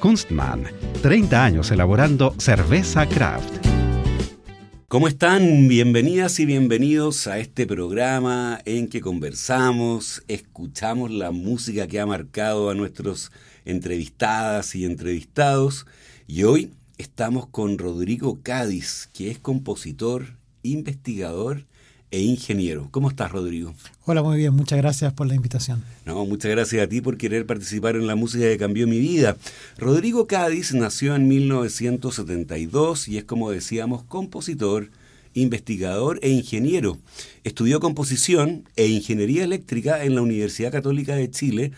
Kunstmann 30 años elaborando cerveza craft. ¿Cómo están? Bienvenidas y bienvenidos a este programa en que conversamos, escuchamos la música que ha marcado a nuestros entrevistadas y entrevistados. Y hoy estamos con Rodrigo Cádiz, que es compositor, investigador e ingeniero. ¿Cómo estás, Rodrigo? Hola, muy bien. Muchas gracias por la invitación. No, muchas gracias a ti por querer participar en la música que cambió mi vida. Rodrigo Cádiz nació en 1972 y es, como decíamos, compositor, investigador e ingeniero. Estudió composición e ingeniería eléctrica en la Universidad Católica de Chile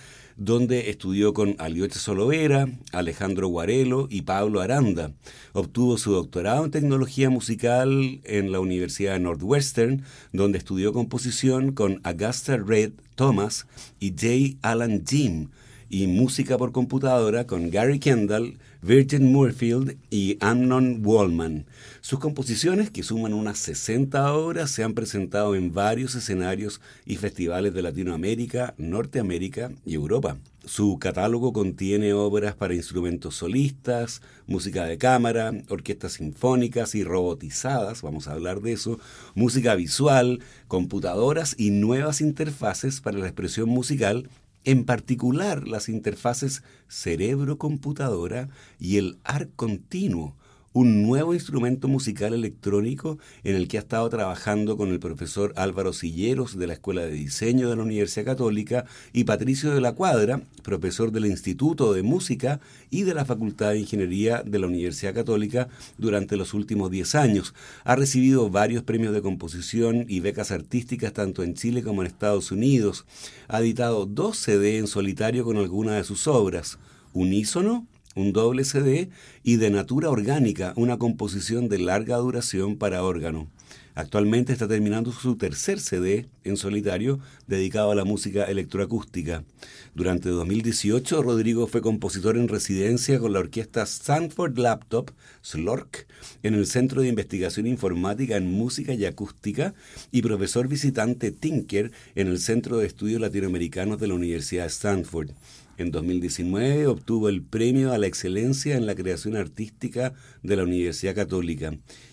donde estudió con Alioche Solovera, Alejandro Guarelo y Pablo Aranda. Obtuvo su doctorado en tecnología musical en la Universidad Northwestern, donde estudió composición con Augusta Red Thomas y J. Alan Jim, y música por computadora con Gary Kendall, Virgin Moorfield y Amnon Wallman. Sus composiciones, que suman unas 60 obras, se han presentado en varios escenarios y festivales de Latinoamérica, Norteamérica y Europa. Su catálogo contiene obras para instrumentos solistas, música de cámara, orquestas sinfónicas y robotizadas, vamos a hablar de eso, música visual, computadoras y nuevas interfaces para la expresión musical en particular las interfaces cerebro-computadora y el ARC continuo, un nuevo instrumento musical electrónico en el que ha estado trabajando con el profesor Álvaro Silleros de la Escuela de Diseño de la Universidad Católica y Patricio de la Cuadra, profesor del Instituto de Música y de la Facultad de Ingeniería de la Universidad Católica durante los últimos 10 años. Ha recibido varios premios de composición y becas artísticas tanto en Chile como en Estados Unidos. Ha editado dos CD en solitario con algunas de sus obras. Unísono, un doble CD y de Natura Orgánica, una composición de larga duración para órgano. Actualmente está terminando su tercer CD en solitario dedicado a la música electroacústica. Durante 2018, Rodrigo fue compositor en residencia con la orquesta Stanford Laptop, SLORC, en el Centro de Investigación Informática en Música y Acústica y profesor visitante Tinker en el Centro de Estudios Latinoamericanos de la Universidad de Stanford. En 2019 obtuvo el Premio a la Excelencia en la Creación Artística de la Universidad Católica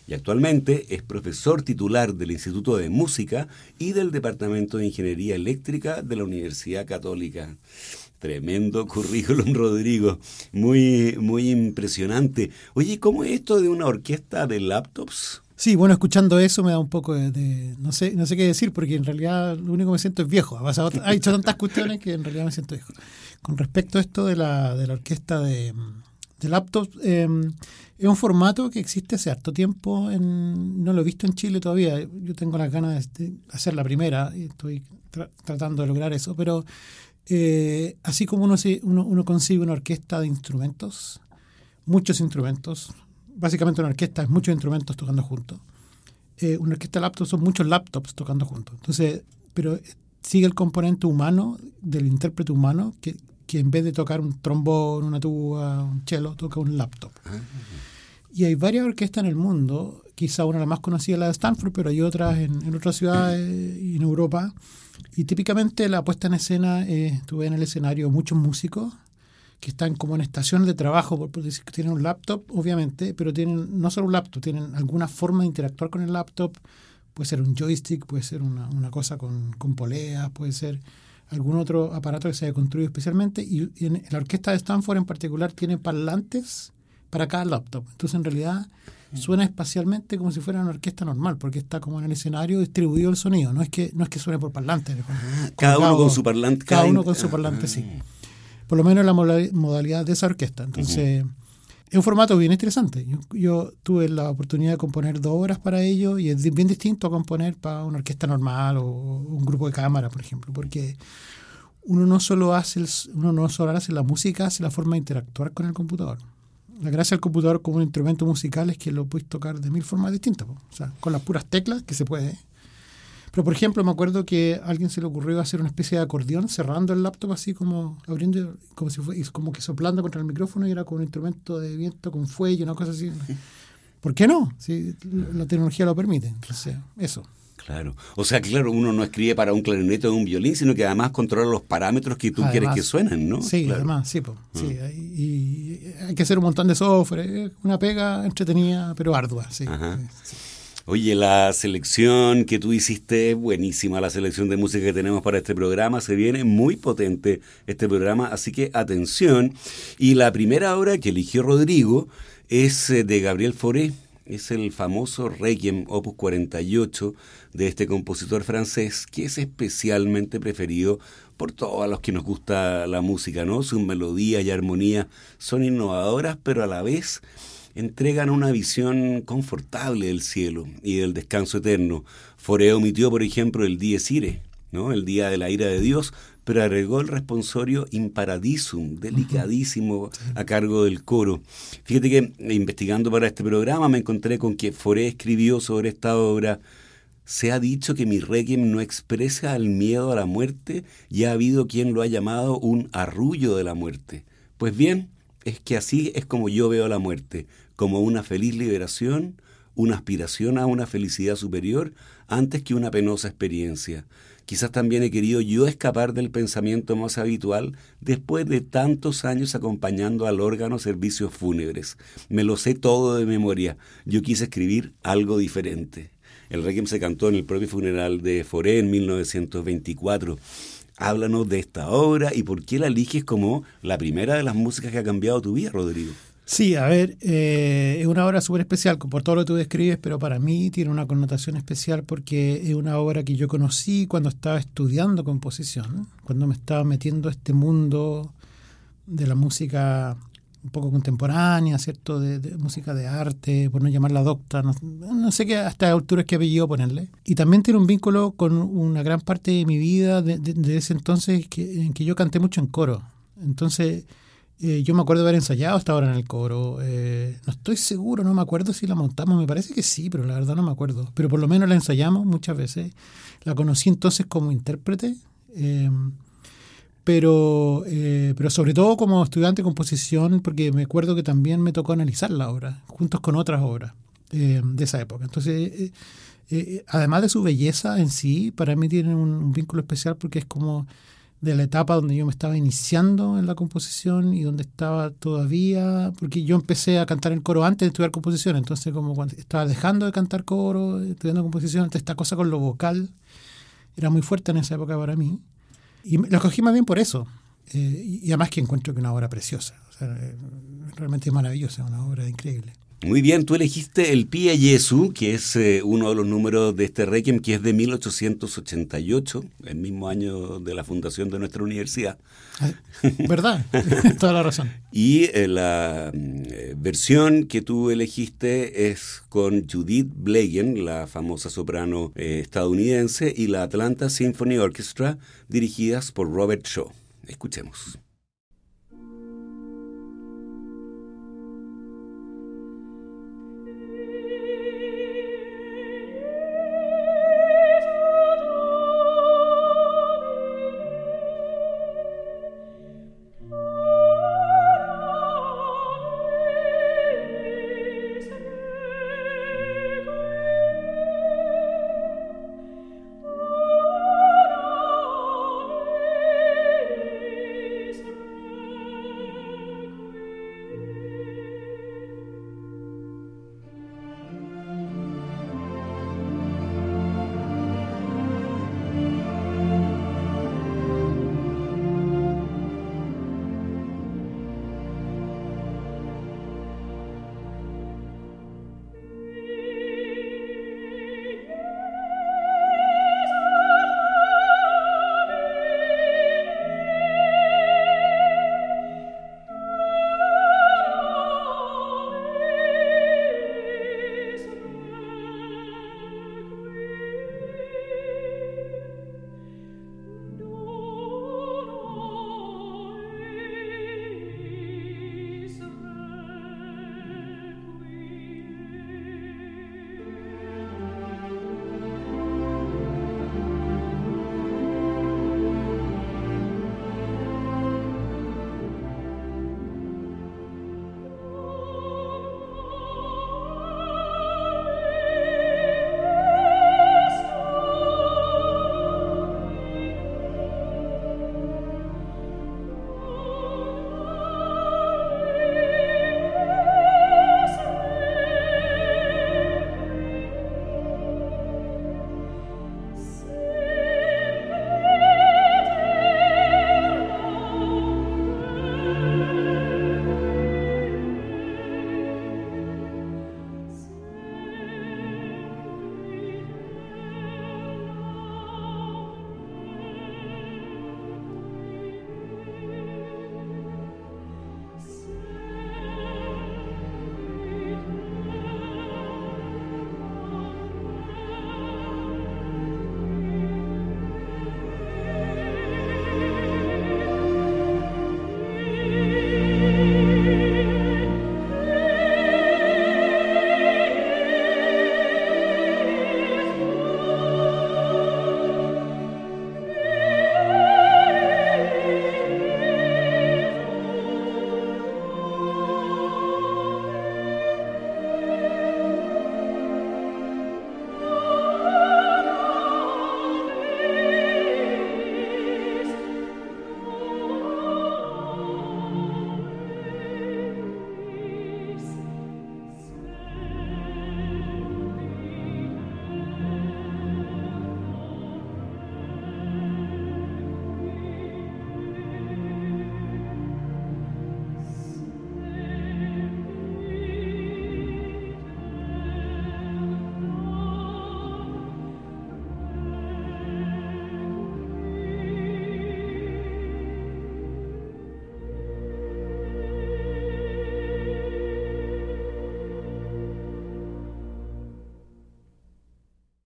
y actualmente es profesor titular del Instituto de Música y del Departamento de Ingeniería Eléctrica de la Universidad Católica. Tremendo currículum, Rodrigo. Muy, muy impresionante. Oye, ¿cómo es esto de una orquesta de laptops? Sí, bueno, escuchando eso me da un poco de, no sé no sé qué decir, porque en realidad lo único que me siento es viejo. Ha, pasado, ha hecho tantas cuestiones que en realidad me siento viejo. Con respecto a esto de la, de la orquesta de, de laptops, em, es un formato que existe hace harto tiempo, en, no lo he visto en Chile todavía, yo tengo las ganas de hacer la primera y estoy tratando de lograr eso, pero eh, así como uno, uno, uno consigue una orquesta de instrumentos, muchos instrumentos, básicamente una orquesta es muchos instrumentos tocando juntos. Eh, una orquesta de laptops son muchos laptops tocando juntos. Entonces, pero sigue el componente humano del intérprete humano que, que en vez de tocar un trombón, una tuba, un cello, toca un laptop. Ah. Y hay varias orquestas en el mundo, quizá una de las más conocidas es la de Stanford, pero hay otras en, en otras ciudades y en Europa. Y típicamente la puesta en escena, eh, tuve en el escenario muchos músicos que están como en estaciones de trabajo, por, decir que tienen un laptop, obviamente, pero tienen no solo un laptop, tienen alguna forma de interactuar con el laptop, puede ser un joystick, puede ser una, una cosa con, con poleas, puede ser algún otro aparato que se haya construido especialmente. Y, en la orquesta de Stanford en particular tiene parlantes para cada laptop. Entonces, en realidad, suena espacialmente como si fuera una orquesta normal, porque está como en el escenario distribuido el sonido, no es que, no es que suene por parlante. Ah, cada uno con su parlante. Cada, uno con su parlante, sí. Ah. Por lo menos la modalidad de esa orquesta. Entonces, es un formato bien interesante. Yo, tuve la oportunidad de componer dos horas para ello y es bien distinto a componer para una orquesta normal o un grupo de cámara, por ejemplo, porque uno no solo hace, uno no solo hace la música, hace la forma de interactuar con el computador la gracia del computador como un instrumento musical es que lo puedes tocar de mil formas distintas. O sea, con las puras teclas, que se puede. Pero, por ejemplo, me acuerdo que a alguien se le ocurrió hacer una especie de acordeón cerrando el laptop así como abriendo, como si fue, como que soplando contra el micrófono y era como un instrumento de viento con fuelle, una cosa así. ¿Por qué no? Si la tecnología lo permite. Entonces, eso. Claro. O sea, claro, uno no escribe para un clarinete o un violín, sino que además controla los parámetros que tú quieres que suenen, ¿no? Sí, además, sí, sí. Mm. Y hay que hacer un montón de software, una pega entretenida, pero ardua, sí. Oye, la selección que tú hiciste es buenísima, la selección de música que tenemos para este programa. Se viene muy potente este programa, así que atención. Y la primera obra que eligió Rodrigo es eh, de Gabriel Fauré es el famoso Requiem Opus 48 de este compositor francés que es especialmente preferido por todos los que nos gusta la música, ¿no? Sus melodías y armonías son innovadoras, pero a la vez entregan una visión confortable del cielo y del descanso eterno. Foreo omitió, por ejemplo, el Dies Irae, ¿no? El día de la ira de Dios, pero agregó el responsorio Imparadisum, delicadísimo, a cargo del coro. Fíjate que investigando para este programa me encontré con que Foré escribió sobre esta obra se ha dicho que mi requiem no expresa el miedo a la muerte y ha habido quien lo ha llamado un arrullo de la muerte. Pues bien, es que así es como yo veo la muerte, como una feliz liberación, una aspiración a una felicidad superior antes que una penosa experiencia. Quizás también he querido yo escapar del pensamiento más habitual después de tantos años acompañando al órgano servicios fúnebres. Me lo sé todo de memoria. Yo quise escribir algo diferente. El Requiem se cantó en el propio funeral de Foré en 1924. Háblanos de esta obra y por qué la eliges como la primera de las músicas que ha cambiado tu vida, Rodrigo. Sí, a ver, eh, es una obra súper especial por todo lo que tú describes, pero para mí tiene una connotación especial porque es una obra que yo conocí cuando estaba estudiando composición, cuando me estaba metiendo a este mundo de la música un poco contemporánea, ¿cierto? De, música de arte, por no llamarla docta, no, sé qué hasta alturas que apellido ponerle. Y también tiene un vínculo con una gran parte de mi vida de, de ese entonces que, en que yo canté mucho en coro. Entonces eh, yo me acuerdo de haber ensayado hasta ahora en el coro. Eh, no estoy seguro, no me acuerdo si la montamos. Me parece que sí, pero la verdad no me acuerdo. Pero por lo menos la ensayamos muchas veces. La conocí entonces como intérprete. Em, pero, eh, pero sobre todo como estudiante de composición, porque me acuerdo que también me tocó analizar la obra, juntos con otras obras de esa época. Entonces, además de su belleza en sí, para mí tiene un vínculo especial porque es como de la etapa donde yo me estaba iniciando en la composición y donde estaba todavía, porque yo empecé a cantar en coro antes de estudiar composición, entonces como cuando estaba dejando de cantar coro, estudiando composición, entonces esta cosa con lo vocal era muy fuerte en esa época para mí. Y lo cogí más bien por eso. Eh, y además que encuentro que una obra preciosa, eh, realmente es maravillosa, una obra increíble. Muy bien, tú elegiste el Pia Jesu, que es eh, uno de los números de este Requiem, que es de 1888, el mismo año de la fundación de nuestra universidad. ¿Verdad? Toda la razón. Y eh, la eh, versión que tú elegiste es con Judith Blagen, la famosa soprano estadounidense, y la Atlanta Symphony Orchestra, dirigidas por Robert Shaw. Escuchemos.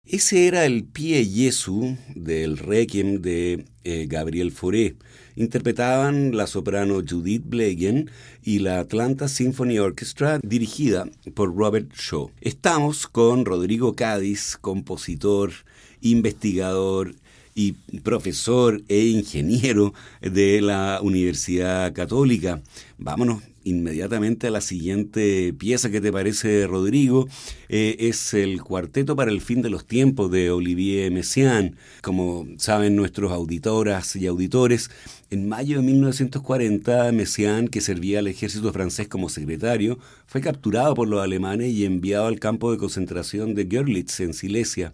Ese era el Pie Jesu del Requiem de eh, Gabriel Fauré. Interpretaban la soprano Judith Blegen y la Atlanta Symphony Orchestra dirigida por Robert Shaw. Estamos con Rodrigo Cádiz, compositor, investigador y profesor e ingeniero de la Universidad Católica. Vámonos inmediatamente a la siguiente pieza que te parece, Rodrigo. Eh, es el Cuarteto para el Fin de los Tiempos de Olivier Messiaen. Como saben nuestros auditoras y auditores, en mayo de 1940, Messiaen, que servía al ejército francés como secretario, fue capturado por los alemanes y enviado al campo de concentración de Görlitz, en Silesia.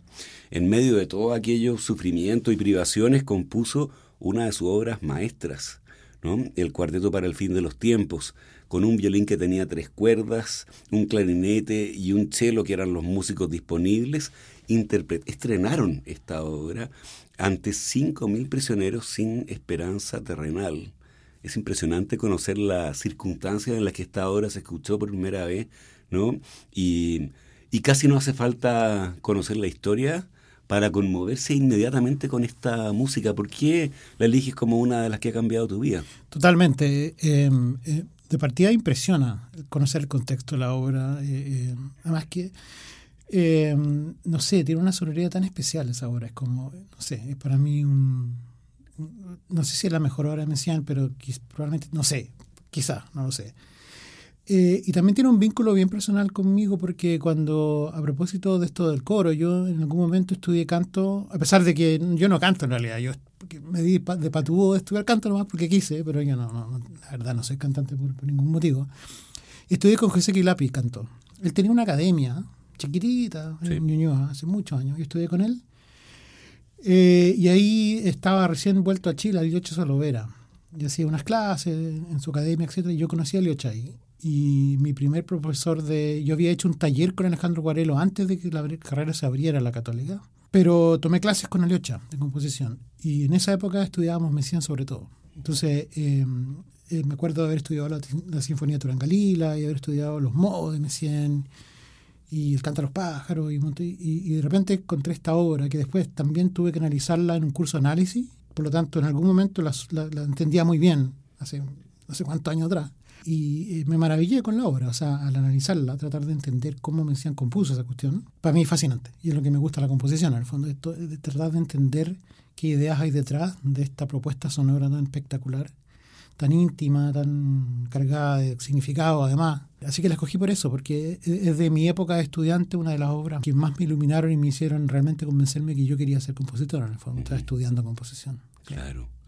En medio de todo aquello sufrimiento y privaciones, compuso una de sus obras maestras, ¿no? el Cuarteto para el Fin de los Tiempos, con un violín que tenía tres cuerdas, un clarinete y un cello que eran los músicos disponibles, estrenaron esta obra ante 5.000 prisioneros sin esperanza terrenal. Es impresionante conocer las circunstancias en las que esta obra se escuchó por primera vez, ¿no? Y, y casi no hace falta conocer la historia para conmoverse inmediatamente con esta música. ¿Por qué la eliges como una de las que ha cambiado tu vida? Totalmente. Eh, eh, de partida impresiona conocer el contexto de la obra. Eh, eh, además que, eh, no sé, tiene una sonoridad tan especial esa obra. Es como, no sé, es para mí un... no sé si es la mejor obra de Messiaen, pero probablemente, no sé, quizá, no lo sé. Y también tiene un vínculo bien personal conmigo porque cuando, a propósito de esto del coro, yo en algún momento estudié canto, a pesar de que yo no canto en realidad, yo me di de patudo de estudiar canto nomás porque quise, pero yo no, no la verdad no soy cantante por, ningún motivo. Estudié con José Quilapi, canto. Él tenía una academia chiquitita en Ñuñoa hace muchos años. Yo estudié con él. Eh, y ahí estaba recién vuelto a Chile, a Liocha Solovera. Yo hacía unas clases en su academia, etcétera, y yo conocí a Liocha ahí. Y mi primer profesor de... Yo había hecho un taller con Alejandro Guarelo antes de que la carrera se abriera la católica. Pero tomé clases con Aliocha de composición y en esa época estudiábamos Messiaen sobre todo. Entonces, em, eh, me acuerdo de haber estudiado la, Sinfonía de Turangalila y haber estudiado los modos de Messiaen y el canto a los pájaros y, y, de repente encontré esta obra que después también tuve que analizarla en un curso de análisis. Por lo tanto, en algún momento la, la entendía muy bien, hace no sé cuántos años atrás. Y me maravillé con la obra, o sea, al analizarla, tratar de entender cómo me decían compuso esa cuestión. Para mí es fascinante y es lo que me gusta la composición, en el fondo, esto, de tratar de entender qué ideas hay detrás de esta propuesta sonora tan espectacular, tan íntima, tan cargada de significado además. Así que la escogí por eso, porque es de mi época de estudiante una de las obras que más me iluminaron y me hicieron realmente convencerme que yo quería ser compositor, en el fondo, estaba estudiando composición. Claro. Claro,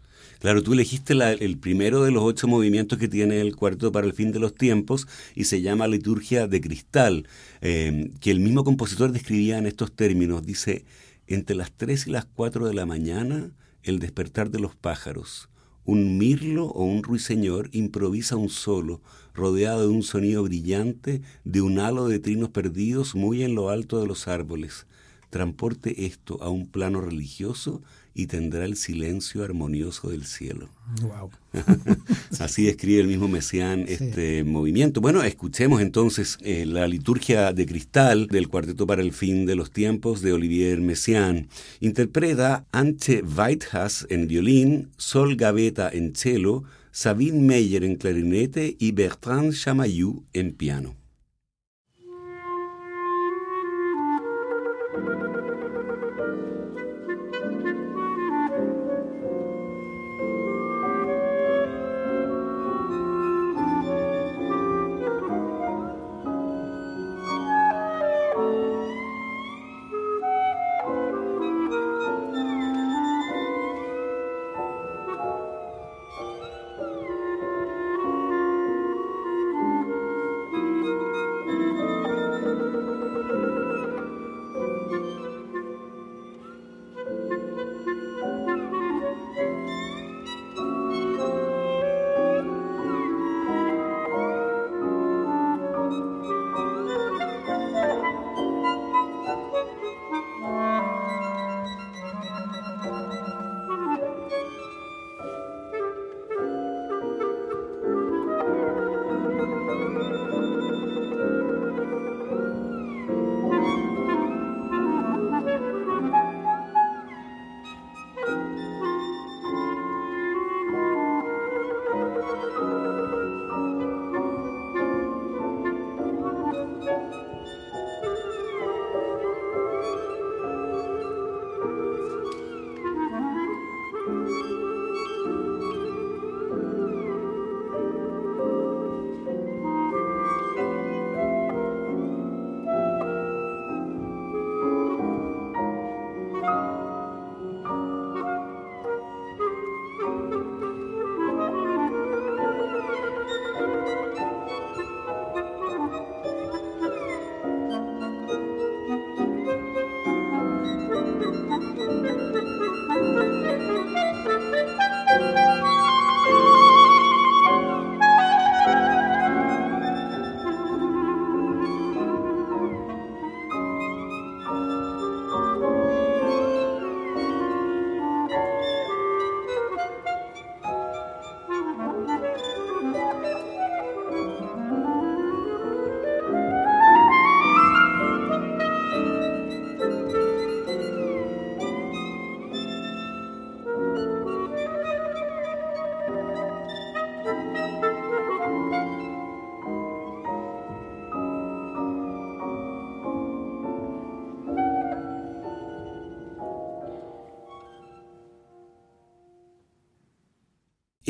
tú elegiste el primero de los ocho movimientos que tiene el cuarto para el fin de los tiempos y se llama Liturgia de Cristal, eh, que el mismo compositor describía en estos términos. Dice, entre las tres y las cuatro de la mañana, el despertar de los pájaros. Un mirlo o un ruiseñor improvisa un solo, rodeado de un sonido brillante, de un halo de trinos perdidos muy en lo alto de los árboles. Transporte esto a un plano religioso y tendrá el silencio armonioso del cielo. Wow. Así describe el mismo Messiaen este movimiento. Bueno, escuchemos entonces eh, la liturgia de cristal del Cuarteto para el Fin de los Tiempos de Olivier Messiaen. Interpreta Ante Weithas en violín, Sol Gaveta en cello, Sabine Meyer en clarinete y Bertrand Chamayou en piano.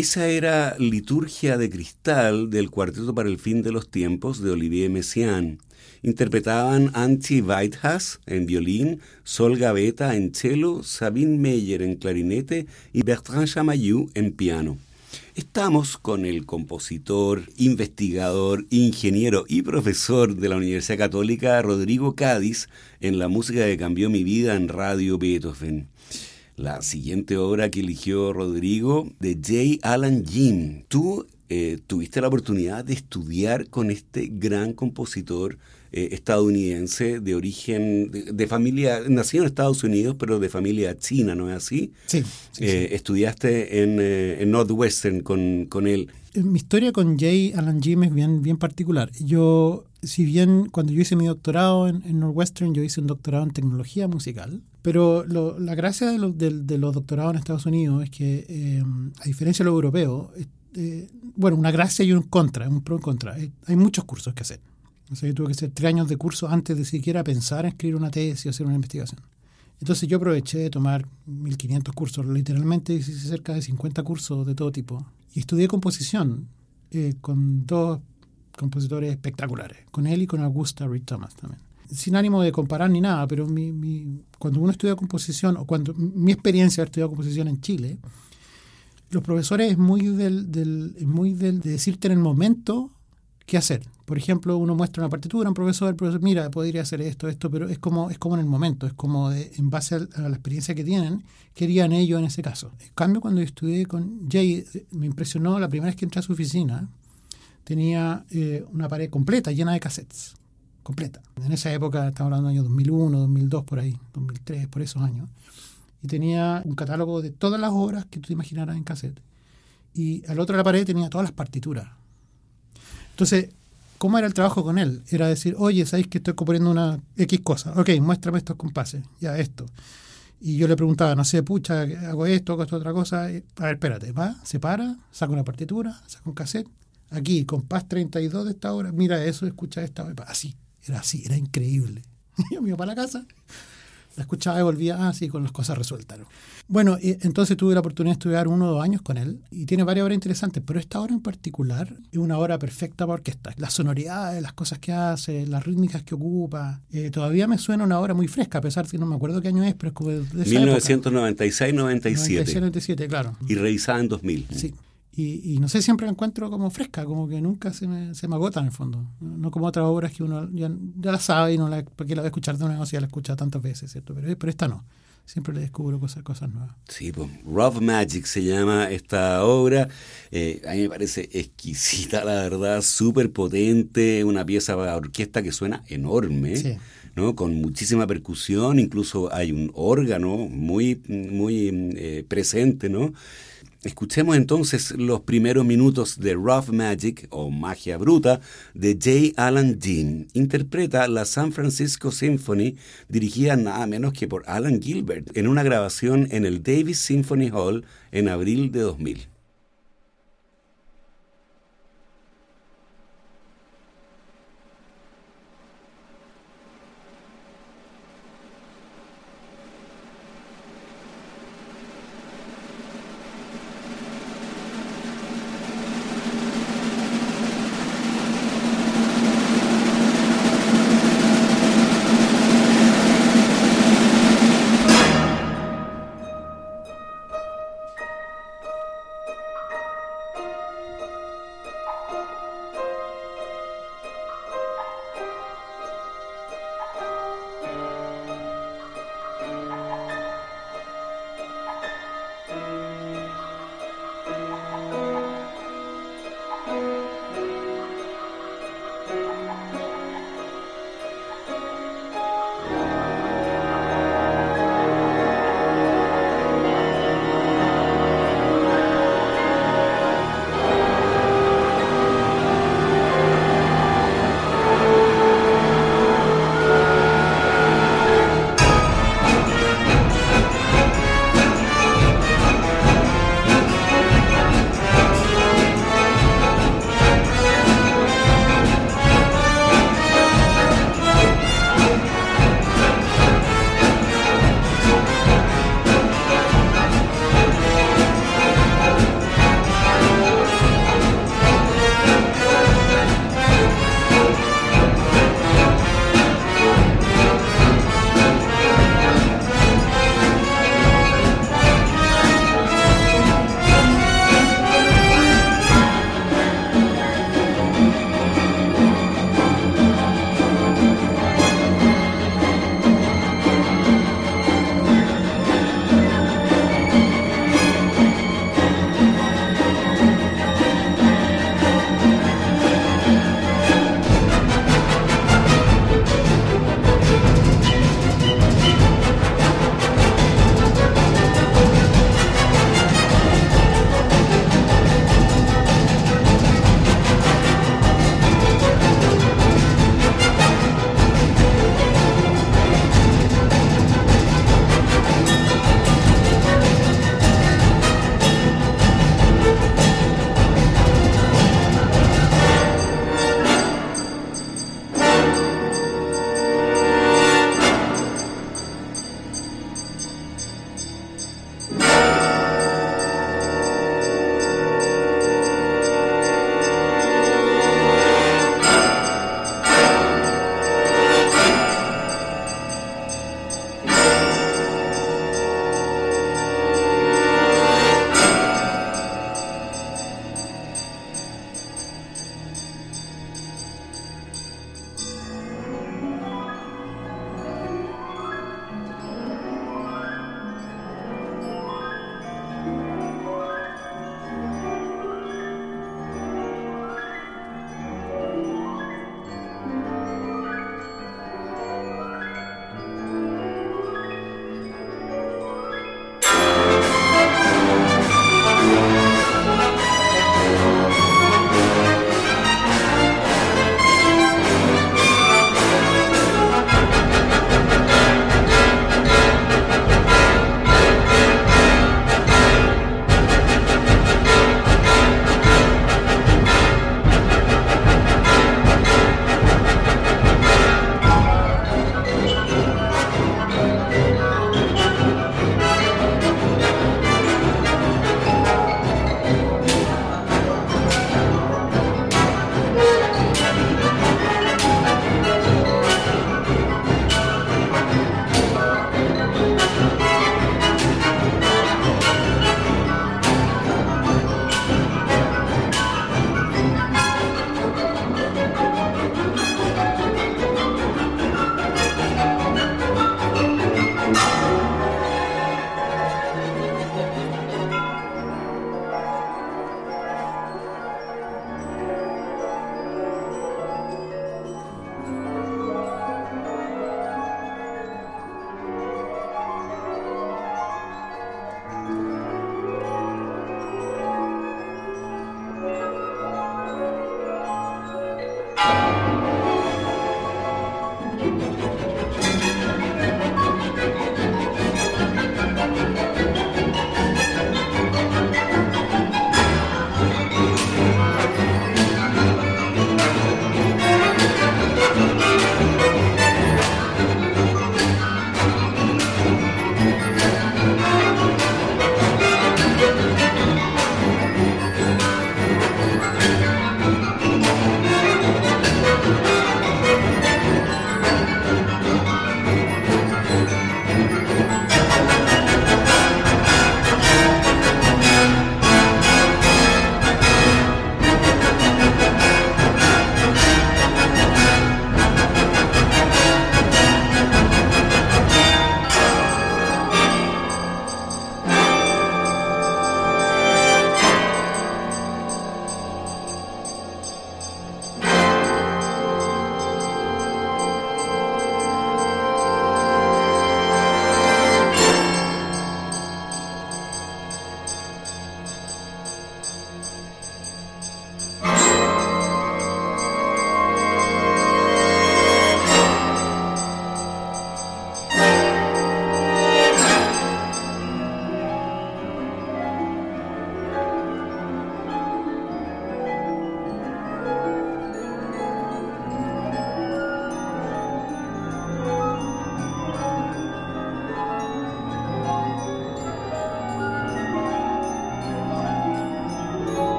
Esa era Liturgia de Cristal del Cuarteto para el Fin de los Tiempos de Olivier Messiaen. Interpretaban Antti Weidhas en violín, Sol Gaveta en cello, Sabine Meyer en clarinete y Bertrand Chamayou en piano. Estamos con el compositor, investigador, ingeniero y profesor de la Universidad Católica Rodrigo Cádiz en la música que cambió mi vida en Radio Beethoven. La siguiente obra que eligió Rodrigo de J. Alan Jim. Tú eh, tuviste la oportunidad de estudiar con este gran compositor eh, estadounidense de origen, de, familia, nacido en Estados Unidos, pero de familia china, ¿no es así? Sí. Eh, estudiaste en, en Northwestern con, con, él. Mi historia con J. Alan Jim es bien, bien particular. Yo, si bien cuando yo hice mi doctorado en, en Northwestern, yo hice un doctorado en tecnología musical, pero la gracia de, los doctorados en Estados Unidos es que, eh, a diferencia de los europeos, eh, bueno, una gracia y un contra, un pro y contra. Eh, hay muchos cursos que hacer. O sea, yo tuve que hacer tres años de curso antes de siquiera pensar en escribir una tesis o hacer una investigación. Entonces yo aproveché de tomar 1500 cursos, literalmente hice cerca de 50 cursos de todo tipo. Y estudié composición con dos compositores espectaculares, con él y con Augusta Reed Thomas también sin ánimo de comparar ni nada, pero mi, cuando uno estudia composición, o cuando mi experiencia de estudiar composición en Chile, los profesores es muy del, del, muy del de decirte en el momento qué hacer. Por ejemplo, uno muestra una partitura, un profesor, el profesor, mira, podría hacer esto, esto, pero es como, es como en el momento, es como en base a, la experiencia que tienen, querían ellos en ese caso. En cambio, cuando yo estudié con Jay, me impresionó la primera vez que entré a su oficina, tenía eh, una pared completa, llena de cassettes completa. En esa época, estamos hablando del año 2001, 2002, por ahí, 2003, por esos años. Y tenía un catálogo de todas las obras que tú te imaginaras en cassette. Y al otro de la pared tenía todas las partituras. Entonces, ¿cómo era el trabajo con él? Era decir, oye, ¿sabéis que estoy componiendo una X cosa? Ok, muéstrame estos compases, ya esto. Y yo le preguntaba, no sé, pucha, hago esto, hago esto, otra cosa. A ver, espérate, va, se para, saca una partitura, saca un cassette. Aquí, compás 32 de esta obra, mira eso, escucha esta, así. Era así, era increíble. Yo me iba para la casa, la escuchaba y volvía así ah, con las cosas resueltas. Bueno, entonces tuve la oportunidad de estudiar uno o dos años con él y tiene varias obras interesantes, pero esta obra en particular es una obra perfecta para orquesta. Las sonoridades, las cosas que hace, las rítmicas que ocupa, eh, todavía me suena una obra muy fresca, a pesar de que no me acuerdo qué año es, pero es como de 1996-97. 97, claro. Y revisada en 2000. Sí. Y, no sé, siempre la encuentro como fresca, como que nunca se me, se me agota en el fondo. No, como otras obras que uno ya, ya la sabe y no la, porque la va a escuchar de nuevo si ya la escucha tantas veces, ¿cierto? Pero, pero esta no. Siempre le descubro cosas, cosas nuevas. Sí, pues Rough Magic se llama esta obra. Eh, a mí me parece exquisita, la verdad, súper potente, una pieza para orquesta que suena enorme. ¿no? con muchísima percusión, incluso hay un órgano muy, muy eh, presente, ¿no? Escuchemos entonces los primeros minutos de Rough Magic o Magia Bruta de J. Alan Dean. Interpreta la San Francisco Symphony dirigida nada menos que por Alan Gilbert en una grabación en el Davis Symphony Hall en abril de 2000.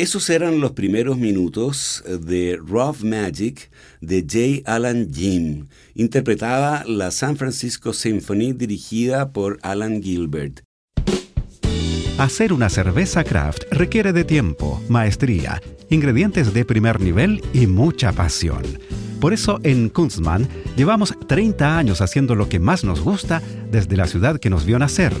Esos eran los primeros minutos de Rough Magic de J. Alan Jim. Interpretaba la San Francisco Symphony dirigida por Alan Gilbert. Hacer una cerveza craft requiere de tiempo, maestría, ingredientes de primer nivel y mucha pasión. Por eso en Kunstmann llevamos 30 años haciendo lo que más nos gusta desde la ciudad que nos vio nacer,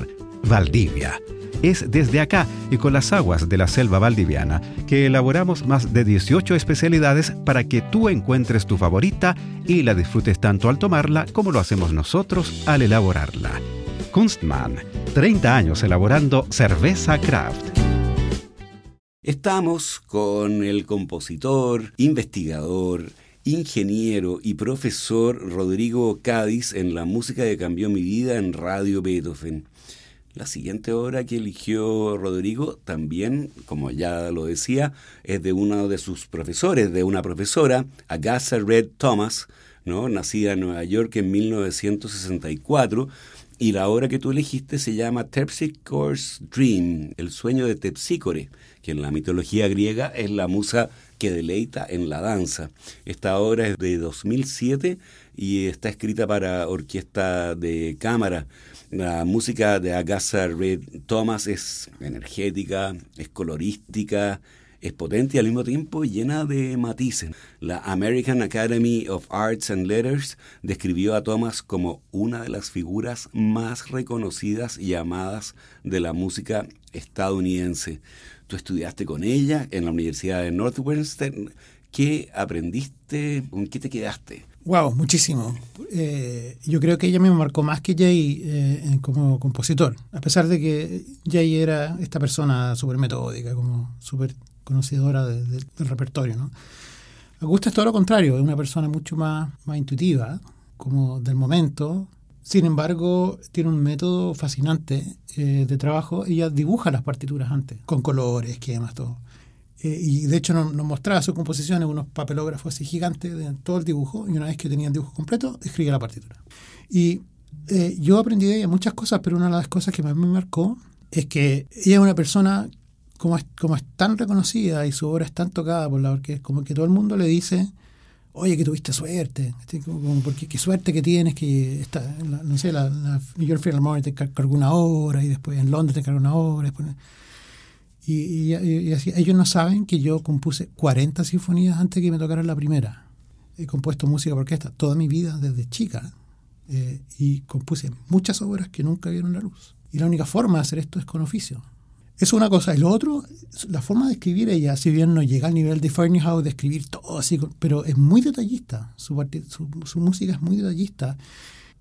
Valdivia es desde acá y con las aguas de la selva valdiviana que elaboramos más de 18 especialidades para que tú encuentres tu favorita y la disfrutes tanto al tomarla como lo hacemos nosotros al elaborarla. Kunstmann, 30 años elaborando cerveza craft. Estamos con el compositor, investigador, ingeniero y profesor Rodrigo Cádiz en la música que cambió mi vida en Radio Beethoven. La siguiente obra que eligió Rodrigo también, como ya lo decía, es de uno de sus profesores, de una profesora, Agatha Red Thomas, ¿no? nacida en Nueva York en 1964. Y la obra que tú elegiste se llama Terpsichore's Dream, el sueño de Terpsícore, que en la mitología griega es la musa que deleita en la danza. Esta obra es de 2007 y está escrita para orquesta de cámara. La música de Agatha Red Thomas es energética, es colorística, es potente y al mismo tiempo llena de matices. La American Academy of Arts and Letters describió a Thomas como una de las figuras más reconocidas y amadas de la música estadounidense. Tú estudiaste con ella en la Universidad de Northwestern. ¿Qué aprendiste? ¿Con qué te quedaste? Wow, muchísimo. Eh, yo creo que ella me marcó más que Jay eh, como compositor, a pesar de que Jay era esta persona súper metódica, como súper conocedora del repertorio. ¿no? Augusta es todo lo contrario, es una persona mucho más, más intuitiva, como del momento. Sin embargo, tiene un método fascinante eh, de trabajo. Ella dibuja las partituras antes, con colores, esquemas, todo. Eh, y de hecho nos, mostraba sus composiciones, unos papelógrafos así gigantes de todo el dibujo, y una vez que tenía el dibujo completo, escribía la partitura. Y eh, yo aprendí de ella muchas cosas, pero una de las cosas que más me marcó es que ella es una persona, como es, como es tan reconocida y su obra es tan tocada por la orquesta, como que todo el mundo le dice, oye, que tuviste suerte, como, porque qué suerte que tienes que, está, no sé, la, New York Philharmonic te cargó una obra y después en Londres te cargó una obra. Después, y, así, ellos no saben que yo compuse 40 sinfonías antes que me tocara la primera. He compuesto música por orquesta toda mi vida desde chica eh, y compuse muchas obras que nunca vieron la luz. Y la única forma de hacer esto es con oficio. Es una cosa. Y lo otro, la forma de escribir ella, si bien no llega al nivel de House de escribir todo así, pero es muy detallista. Su música es muy detallista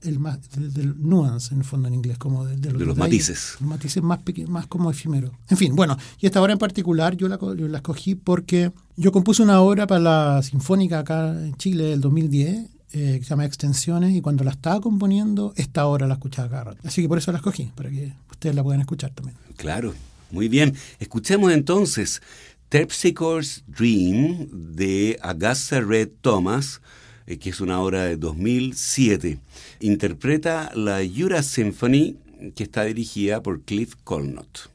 el más, del, nuance, en el fondo, en inglés, como de, los, matices. Los matices más, más como efímeros. En fin, bueno, y esta obra en particular yo la, yo la escogí porque yo compuse una obra para la Sinfónica acá en Chile del 2010 eh, que se llama Extensiones y cuando la estaba componiendo, esta obra la escuchaba cada rato. Así que por eso la escogí, para que ustedes la puedan escuchar también. Claro, muy bien. Escuchemos entonces Terpsichore's Dream de Agatha Red Thomas eh, que es una obra de 2007. Interpreta la Yura Symphony, que está dirigida por Cliff Colnott.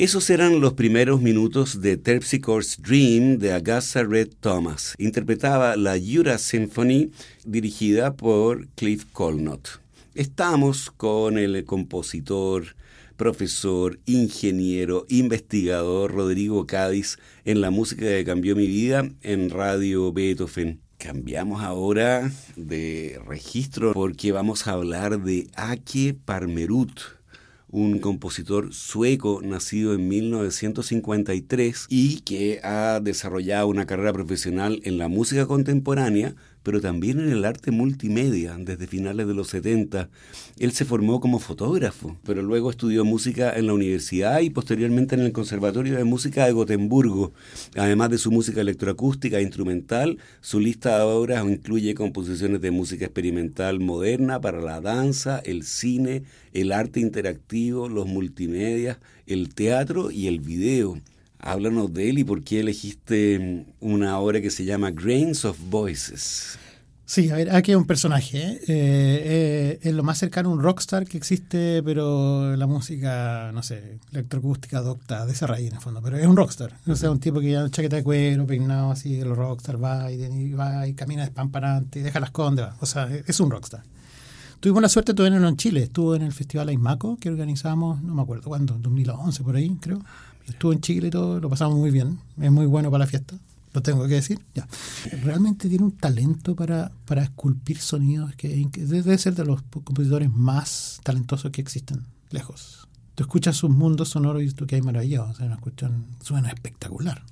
Esos eran los primeros minutos de Terpsichore's Dream de Agatha Red Thomas. Interpretaba la Jura Symphony dirigida por Cliff Colnott. Estamos con el compositor, profesor, ingeniero, investigador Rodrigo Cádiz en la música que cambió mi vida en Radio Beethoven. Cambiamos ahora de registro porque vamos a hablar de Ake Parmerut un compositor sueco nacido en 1953 y que ha desarrollado una carrera profesional en la música contemporánea, pero también en el arte multimedia desde finales de los 70. Él se formó como fotógrafo, pero luego estudió música en la universidad y posteriormente en el Conservatorio de Música de Gotemburgo. Además de su música electroacústica e instrumental, su lista de obras incluye composiciones de música experimental moderna para la danza, el cine, el arte interactivo, los multimedia, el teatro y el video. Háblanos de él y por qué elegiste una obra que se llama Grains of Voices. Sí, a ver, aquí hay un personaje. ¿eh? Eh, es lo más cercano a un rockstar que existe, pero la música, no sé, electroacústica adopta de esa raíz en el fondo. Pero es un rockstar. O sea, un tipo que ya chaqueta de cuero, peinado así, de los rockstar, va y, va y camina despamparante y deja las condes. O sea, es un rockstar. Tuvimos la suerte de tenerlo en Chile. Estuvo en el Festival Aismaco que organizamos, no me acuerdo cuándo, 2011 por ahí, creo. Estuvo en Chile y todo, lo pasamos muy bien. Es muy bueno para la fiesta, lo tengo que decir. Ya. Realmente tiene un talento para, para esculpir sonidos que, debe ser de los compositores más talentosos que existen, lejos. Tú escuchas sus mundos sonoros y tú que hay maravilloso. O sea, una cuestión suena espectacular.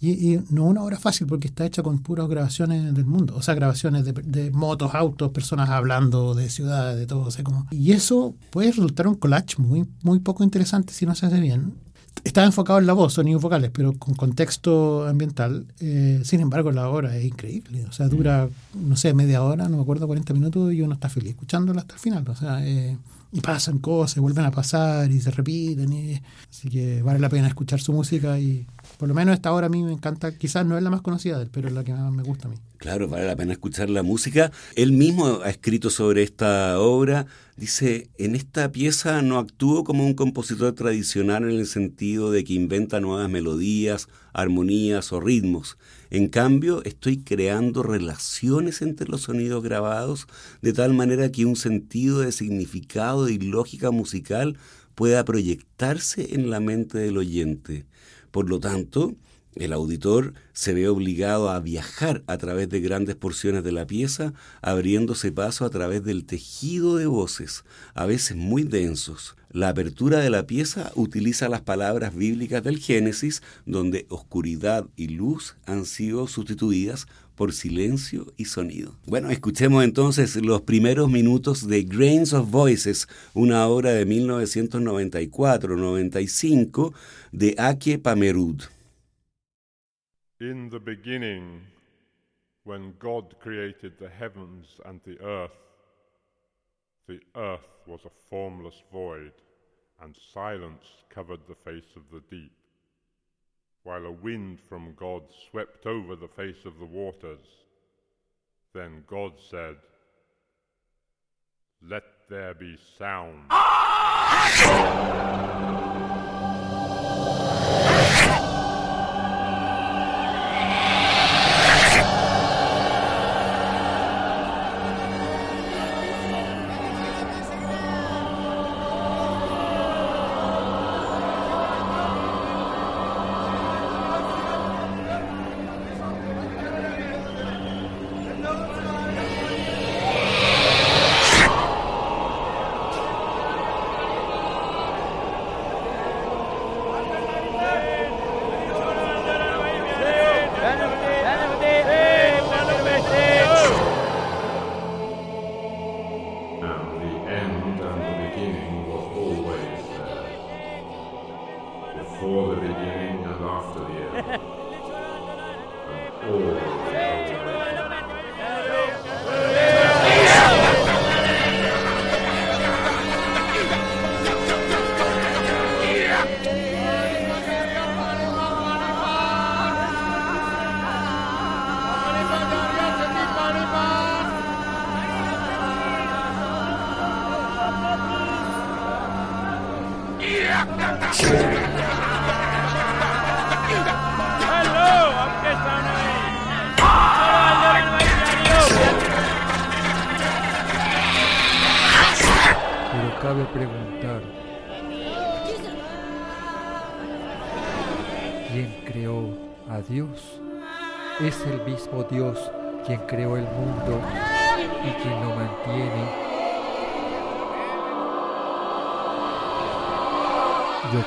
Y, no una obra fácil porque está hecha con puras grabaciones del mundo, o sea, grabaciones de, motos, autos, personas hablando de ciudades, de todo. O sea, como, y eso puede resultar un collage muy, muy poco interesante si no se hace bien. está enfocado en la voz, sonidos vocales, pero con contexto ambiental. Eh, sin embargo, la obra es increíble. O sea, dura, no sé, media hora, no me acuerdo, 40 minutos y uno está feliz escuchándola hasta el final. O sea, eh, y pasan cosas, vuelven a pasar y se repiten. Y, así que vale la pena escuchar su música y por lo menos esta obra a mí me encanta. Quizás no es la más conocida de él, pero es la que más me gusta a mí. Claro, vale la pena escuchar la música. Él mismo ha escrito sobre esta obra. Dice, en esta pieza no actúo como un compositor tradicional en el sentido de que inventa nuevas melodías, armonías o ritmos. En cambio, estoy creando relaciones entre los sonidos grabados de tal manera que un sentido de significado y lógica musical pueda proyectarse en la mente del oyente. Por lo tanto, el auditor se ve obligado a viajar a través de grandes porciones de la pieza, abriéndose paso a través del tejido de voces, a veces muy densos. La apertura de la pieza utiliza las palabras bíblicas del Génesis, donde oscuridad y luz han sido sustituidas por silencio y sonido. Bueno, escuchemos entonces los primeros minutos de Grains of Voices, una obra de 1994-95 de Ake Pamerud. In the beginning, when God created the heavens and the earth, the earth was a formless void, and silence covered the face of the deep, while a wind from God swept over the face of the waters. Then God said, Let there be sound. Ah! before the beginning and after the end. and all oh,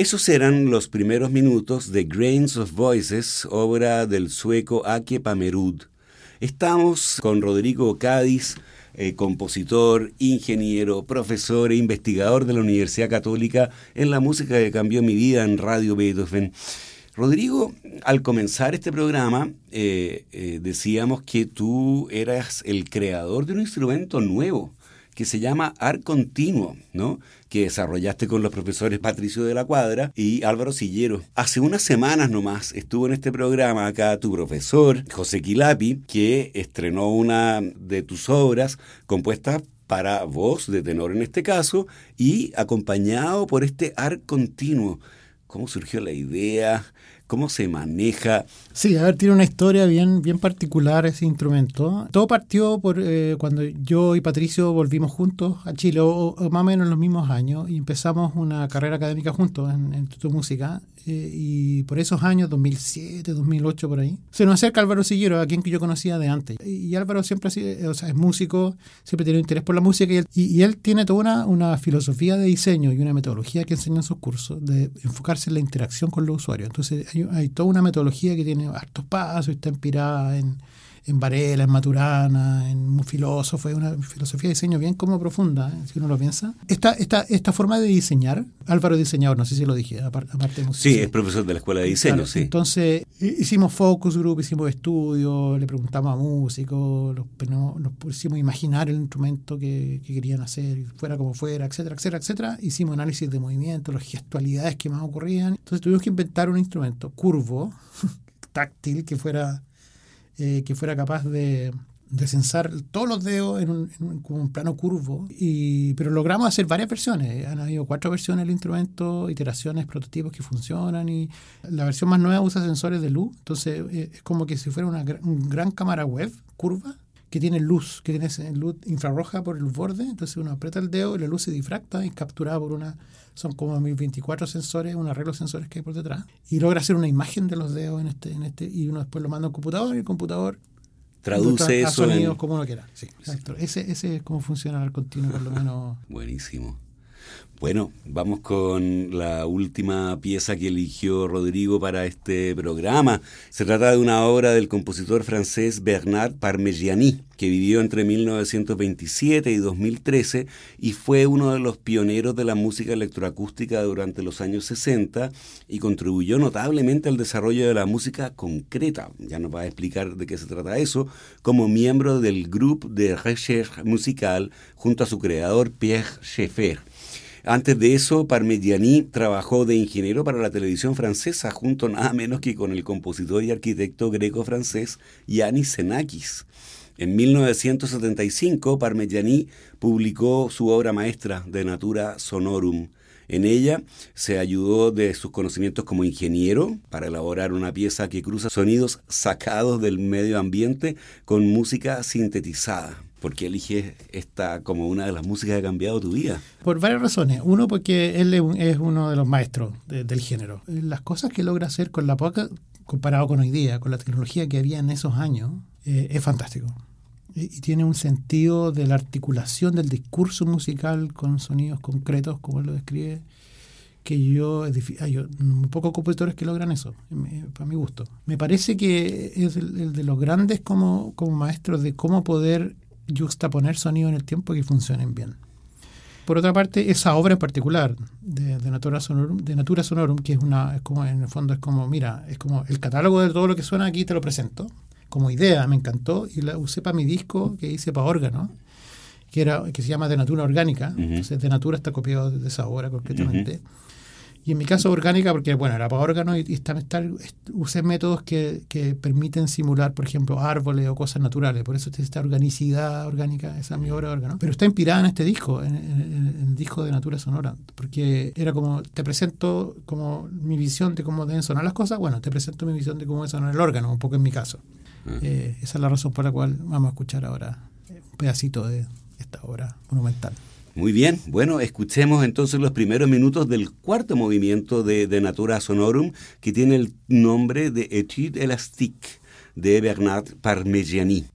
Esos eran los primeros minutos de Grains of Voices, obra del sueco Ake Pamerud. Estamos con Rodrigo Cádiz eh, compositor, ingeniero, profesor e investigador de la Universidad Católica en la música que cambió mi vida en Radio Beethoven. Rodrigo, al comenzar este programa, eh, eh, decíamos que tú eras el creador de un instrumento nuevo que se llama AR Continuo, ¿no? que desarrollaste con los profesores Patricio de la Cuadra y Álvaro Sillero. Hace unas semanas nomás estuvo en este programa acá tu profesor, José Quilapi, que estrenó una de tus obras compuesta para voz de tenor en este caso y acompañado por este AR Continuo. ¿Cómo surgió la idea? ¿Cómo se maneja? Sí, a ver, tiene una historia bien, bien particular ese instrumento. Todo partió por eh, cuando yo y Patricio volvimos juntos a Chile, o, más o menos en los mismos años, y empezamos una carrera académica juntos en, en tu música. Eh, y por esos años, 2007, 2008, por ahí, se nos acerca Álvaro Sillero, a quien yo conocía de antes. Y, Álvaro siempre ha sido, o sea, es músico, siempre tiene interés por la música, y él, y, él tiene toda una, una, filosofía de diseño y una metodología que enseña en sus cursos de enfocarse en la interacción con los usuarios. Entonces, hay, hay toda una metodología que tiene hartos pasos, y está inspirada en en Varela, en Maturana, en un filósofo, es una filosofía de diseño bien como profunda, ¿eh? si uno lo piensa. Esta, esta, esta forma de diseñar, Álvaro es diseñador, no sé si lo dije, aparte, de Sí, es profesor de la Escuela de Diseño, sí. Entonces, hicimos focus group, hicimos estudios, le preguntamos a músicos, pues, nos pusimos a imaginar el instrumento que, que, querían hacer, fuera como fuera, etcétera, etcétera, etcétera. Hicimos análisis de movimiento, las gestualidades que más ocurrían. Entonces tuvimos que inventar un instrumento curvo, táctil, que fuera eh, que fuera capaz de, de censar todos los dedos en un, un plano curvo, y, pero logramos hacer varias versiones. Han habido cuatro versiones del instrumento, iteraciones, prototipos que funcionan, y la versión más nueva usa sensores de luz, entonces eh, es como que si fuera una, gran cámara web curva que tiene luz, que tiene luz infrarroja por el borde, entonces uno aprieta el dedo y la luz se difracta y es capturada por una, son como 1024 sensores, un arreglo de sensores que hay por detrás, y logra hacer una imagen de los dedos en este, en este, y uno después lo manda a un computador y el computador traduce eso sonidos como uno quiera. Sí, exacto. Ese, ese es cómo funciona el continuo, por lo menos. Buenísimo. Bueno, vamos con la última pieza que eligió Rodrigo para este programa. Se trata de una obra del compositor francés Bernard Parmigiani, que vivió entre 1927 y 2013 y fue uno de los pioneros de la música electroacústica durante los años 60 y contribuyó notablemente al desarrollo de la música concreta. Ya nos va a explicar de qué se trata eso, como miembro del Grupo de Recherche Musical junto a su creador Pierre Schaeffer. Antes de eso, Parmigiani trabajó de ingeniero para la televisión francesa, junto nada menos que con el compositor y arquitecto greco-francés Yanis Xenakis. En 1975, Parmigiani publicó su obra maestra de Natura Sonorum. En ella se ayudó de sus conocimientos como ingeniero para elaborar una pieza que cruza sonidos sacados del medio ambiente con música sintetizada. ¿Por qué eliges esta como una de las músicas que ha cambiado tu vida? Por varias razones. Uno, porque él es uno de los maestros del género. Las cosas que logra hacer con la poca, comparado con hoy día, con la tecnología que había en esos años, eh, es fantástico. Y, tiene un sentido de la articulación del discurso musical con sonidos concretos, como él lo describe, que yo, hay muy pocos compositores que logran eso, para mi gusto. Me parece que es el, de los grandes como, como maestros de cómo poder poner sonido en el tiempo que funcionen bien. Por otra parte, esa obra en particular de, Natura Sonorum, de Natura Sonorum, que es una, es como en el fondo es como, mira, es como el catálogo de todo lo que suena aquí te lo presento como idea, me encantó y la usé para mi disco que hice para órgano, que era que se llama de Natura Orgánica, entonces de Natura está copiado de esa obra concretamente. Y en mi caso orgánica, porque bueno, era para órganos y, y usé métodos que, que, permiten simular, por ejemplo, árboles o cosas naturales. Por eso esta organicidad orgánica, esa es mi obra de órgano. Pero está inspirada en este disco, en, el disco de Natura Sonora, porque era como, te presento como mi visión de cómo deben sonar las cosas, bueno, te presento mi visión de cómo debe sonar el órgano, un poco en mi caso. Ah. Eh, esa es la razón por la cual vamos a escuchar ahora un pedacito de esta obra monumental. Muy bien, bueno, escuchemos entonces los primeros minutos del cuarto movimiento de, Natura Sonorum, que tiene el nombre de Etude Elastique de Bernard Parmigiani.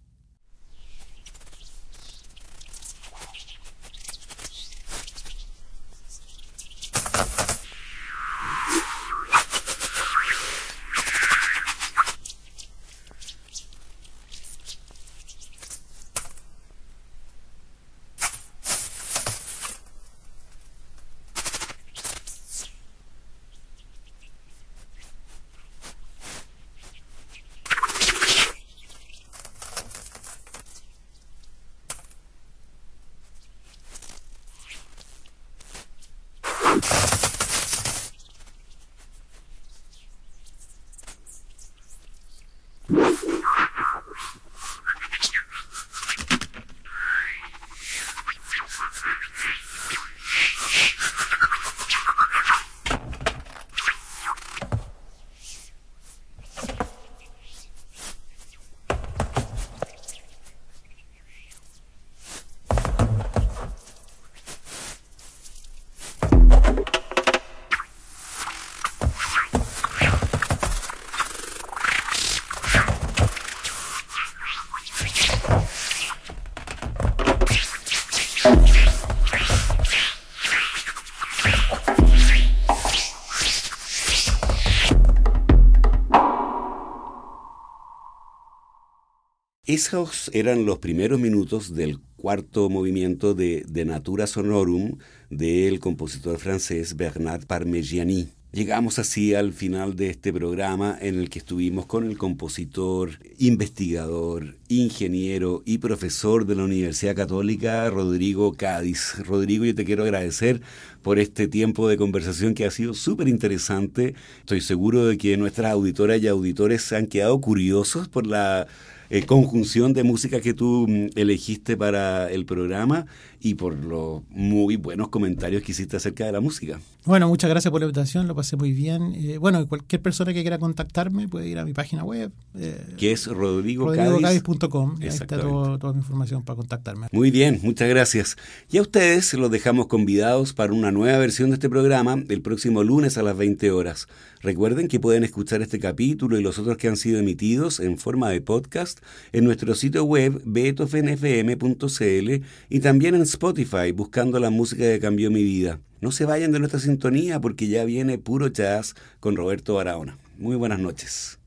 Esos eran los primeros minutos del cuarto movimiento de, de Natura Sonorum del compositor francés Bernard Parmigiani. Llegamos así al final de este programa en el que estuvimos con el compositor, investigador, ingeniero y profesor de la Universidad Católica, Rodrigo Cádiz. Rodrigo, yo te quiero agradecer por este tiempo de conversación que ha sido súper interesante. Estoy seguro de que nuestras auditoras y auditores se han quedado curiosos por la eh, conjunción de música que tú mm, elegiste para el programa y por los muy buenos comentarios que hiciste acerca de la música. Bueno, muchas gracias por la invitación, lo pasé muy bien. Eh, bueno, cualquier persona que quiera contactarme puede ir a mi página web. Eh, que es rodrigo rodrigocadiz.com. Ahí está toda mi información para contactarme. Muy bien, muchas gracias. Y a ustedes los dejamos convidados para una nueva versión de este programa el próximo lunes a las 20 horas. Recuerden que pueden escuchar este capítulo y los otros que han sido emitidos en forma de podcast en nuestro sitio web betofnfm.cl y también en Spotify buscando la música que cambió mi vida. No se vayan de nuestra sintonía porque ya viene puro jazz con Roberto Barahona. Muy buenas noches.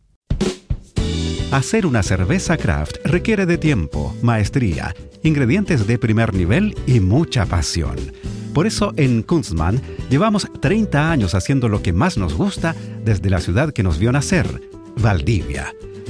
Hacer una cerveza craft requiere de tiempo, maestría, ingredientes de primer nivel y mucha pasión. Por eso en Kunstmann llevamos 30 años haciendo lo que más nos gusta desde la ciudad que nos vio nacer, Valdivia